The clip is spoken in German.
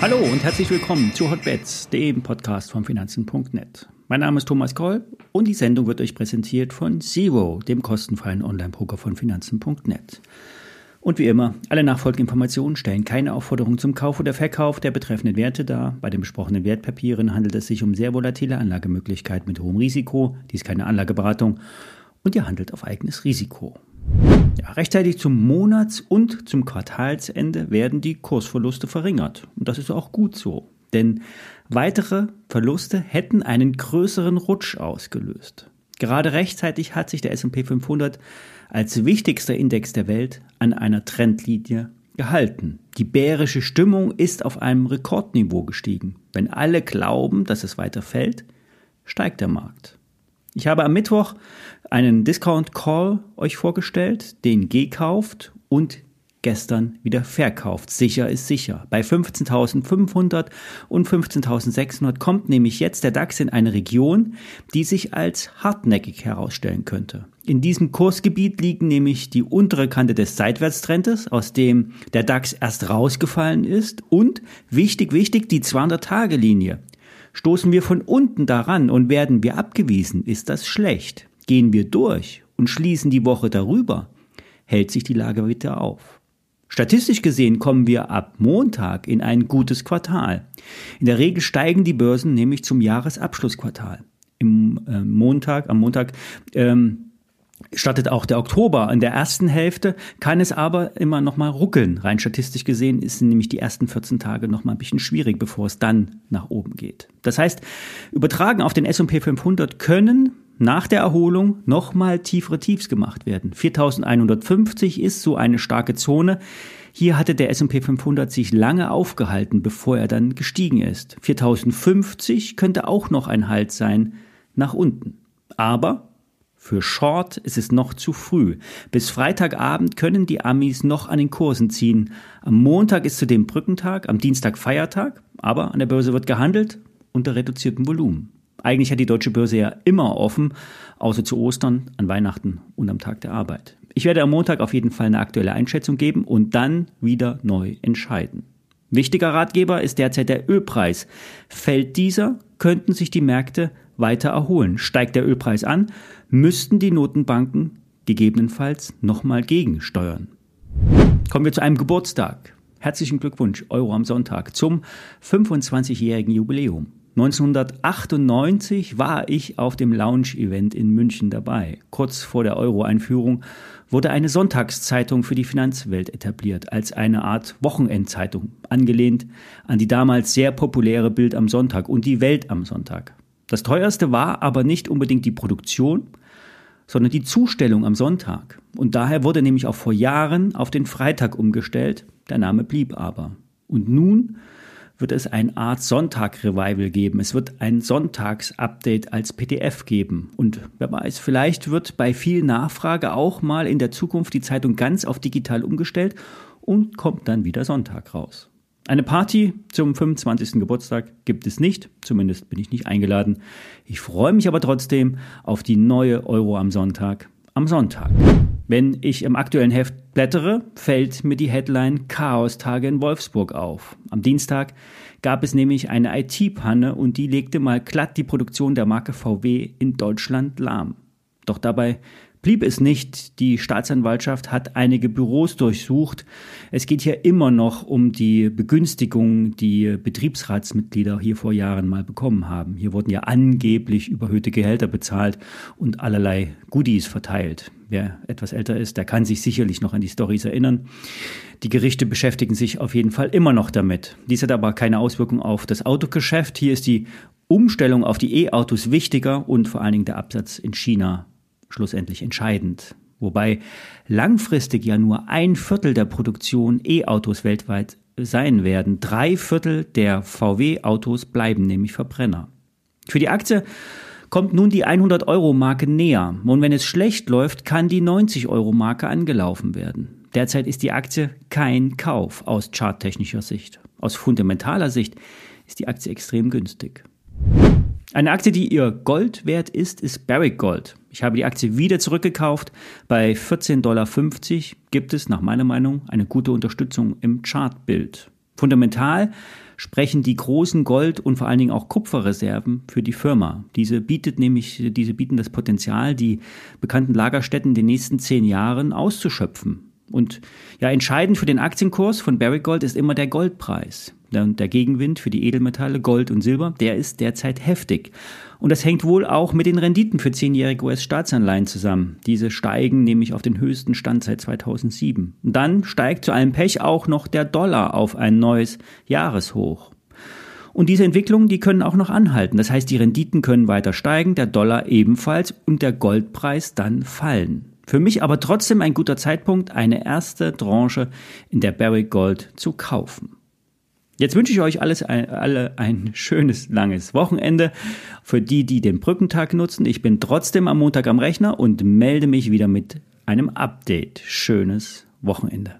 Hallo und herzlich willkommen zu Hotbets, dem Podcast von Finanzen.net. Mein Name ist Thomas Koll und die Sendung wird euch präsentiert von Zero, dem kostenfreien Online-Broker von Finanzen.net. Und wie immer, alle nachfolgenden Informationen stellen keine Aufforderung zum Kauf oder Verkauf der betreffenden Werte dar. Bei den besprochenen Wertpapieren handelt es sich um sehr volatile Anlagemöglichkeiten mit hohem Risiko. Dies ist keine Anlageberatung und ihr handelt auf eigenes Risiko. Ja, rechtzeitig zum Monats- und zum Quartalsende werden die Kursverluste verringert. Und das ist auch gut so. Denn weitere Verluste hätten einen größeren Rutsch ausgelöst. Gerade rechtzeitig hat sich der S&P 500 als wichtigster Index der Welt an einer Trendlinie gehalten. Die bärische Stimmung ist auf einem Rekordniveau gestiegen. Wenn alle glauben, dass es weiter fällt, steigt der Markt. Ich habe am Mittwoch einen Discount Call euch vorgestellt, den gekauft und gestern wieder verkauft. Sicher ist sicher. Bei 15.500 und 15.600 kommt nämlich jetzt der DAX in eine Region, die sich als hartnäckig herausstellen könnte. In diesem Kursgebiet liegen nämlich die untere Kante des Seitwärtstrendes, aus dem der DAX erst rausgefallen ist und wichtig, wichtig, die 200-Tage-Linie. Stoßen wir von unten daran und werden wir abgewiesen, ist das schlecht. Gehen wir durch und schließen die Woche darüber, hält sich die Lage wieder auf. Statistisch gesehen kommen wir ab Montag in ein gutes Quartal. In der Regel steigen die Börsen nämlich zum Jahresabschlussquartal. Im äh, Montag, am Montag ähm, startet auch der Oktober. In der ersten Hälfte kann es aber immer noch mal ruckeln. Rein statistisch gesehen ist nämlich die ersten 14 Tage noch mal ein bisschen schwierig, bevor es dann nach oben geht. Das heißt, übertragen auf den S&P 500 können nach der Erholung nochmal tiefere Tiefs gemacht werden. 4150 ist so eine starke Zone. Hier hatte der S&P 500 sich lange aufgehalten, bevor er dann gestiegen ist. 4050 könnte auch noch ein Halt sein nach unten. Aber für Short ist es noch zu früh. Bis Freitagabend können die Amis noch an den Kursen ziehen. Am Montag ist zudem Brückentag, am Dienstag Feiertag, aber an der Börse wird gehandelt unter reduziertem Volumen. Eigentlich hat die deutsche Börse ja immer offen, außer zu Ostern, an Weihnachten und am Tag der Arbeit. Ich werde am Montag auf jeden Fall eine aktuelle Einschätzung geben und dann wieder neu entscheiden. Wichtiger Ratgeber ist derzeit der Ölpreis. Fällt dieser, könnten sich die Märkte weiter erholen. Steigt der Ölpreis an, müssten die Notenbanken gegebenenfalls nochmal gegensteuern. Kommen wir zu einem Geburtstag. Herzlichen Glückwunsch, Euro am Sonntag, zum 25-jährigen Jubiläum. 1998 war ich auf dem Lounge-Event in München dabei. Kurz vor der Euro-Einführung wurde eine Sonntagszeitung für die Finanzwelt etabliert, als eine Art Wochenendzeitung, angelehnt an die damals sehr populäre Bild am Sonntag und die Welt am Sonntag. Das teuerste war aber nicht unbedingt die Produktion, sondern die Zustellung am Sonntag. Und daher wurde nämlich auch vor Jahren auf den Freitag umgestellt, der Name blieb aber. Und nun wird es eine Art Sonntag-Revival geben. Es wird ein Sonntags-Update als PDF geben. Und wer weiß, vielleicht wird bei viel Nachfrage auch mal in der Zukunft die Zeitung ganz auf digital umgestellt und kommt dann wieder Sonntag raus. Eine Party zum 25. Geburtstag gibt es nicht, zumindest bin ich nicht eingeladen. Ich freue mich aber trotzdem auf die neue Euro am Sonntag am Sonntag. Wenn ich im aktuellen Heft blättere, fällt mir die Headline Chaos-Tage in Wolfsburg auf. Am Dienstag gab es nämlich eine IT-Panne und die legte mal glatt die Produktion der Marke VW in Deutschland lahm. Doch dabei blieb es nicht. Die Staatsanwaltschaft hat einige Büros durchsucht. Es geht hier immer noch um die Begünstigung, die Betriebsratsmitglieder hier vor Jahren mal bekommen haben. Hier wurden ja angeblich überhöhte Gehälter bezahlt und allerlei Goodies verteilt. Wer etwas älter ist, der kann sich sicherlich noch an die Stories erinnern. Die Gerichte beschäftigen sich auf jeden Fall immer noch damit. Dies hat aber keine Auswirkung auf das Autogeschäft. Hier ist die Umstellung auf die E-Autos wichtiger und vor allen Dingen der Absatz in China schlussendlich entscheidend. Wobei langfristig ja nur ein Viertel der Produktion E-Autos weltweit sein werden. Drei Viertel der VW-Autos bleiben nämlich Verbrenner. Für die Aktie kommt nun die 100-Euro-Marke näher. Und wenn es schlecht läuft, kann die 90-Euro-Marke angelaufen werden. Derzeit ist die Aktie kein Kauf aus charttechnischer Sicht. Aus fundamentaler Sicht ist die Aktie extrem günstig. Eine Aktie, die ihr Gold wert ist, ist Barrick Gold. Ich habe die Aktie wieder zurückgekauft. Bei 14,50 Dollar gibt es nach meiner Meinung eine gute Unterstützung im Chartbild. Fundamental sprechen die großen Gold- und vor allen Dingen auch Kupferreserven für die Firma. Diese bietet nämlich, diese bieten das Potenzial, die bekannten Lagerstätten in den nächsten zehn Jahren auszuschöpfen. Und ja, entscheidend für den Aktienkurs von Barrick Gold ist immer der Goldpreis. Der Gegenwind für die Edelmetalle Gold und Silber, der ist derzeit heftig. Und das hängt wohl auch mit den Renditen für zehnjährige US-Staatsanleihen zusammen. Diese steigen nämlich auf den höchsten Stand seit 2007. Und dann steigt zu allem Pech auch noch der Dollar auf ein neues Jahreshoch. Und diese Entwicklungen, die können auch noch anhalten. Das heißt, die Renditen können weiter steigen, der Dollar ebenfalls und der Goldpreis dann fallen. Für mich aber trotzdem ein guter Zeitpunkt, eine erste Tranche in der Barrick Gold zu kaufen. Jetzt wünsche ich euch alles, alle ein schönes, langes Wochenende. Für die, die den Brückentag nutzen, ich bin trotzdem am Montag am Rechner und melde mich wieder mit einem Update. Schönes Wochenende.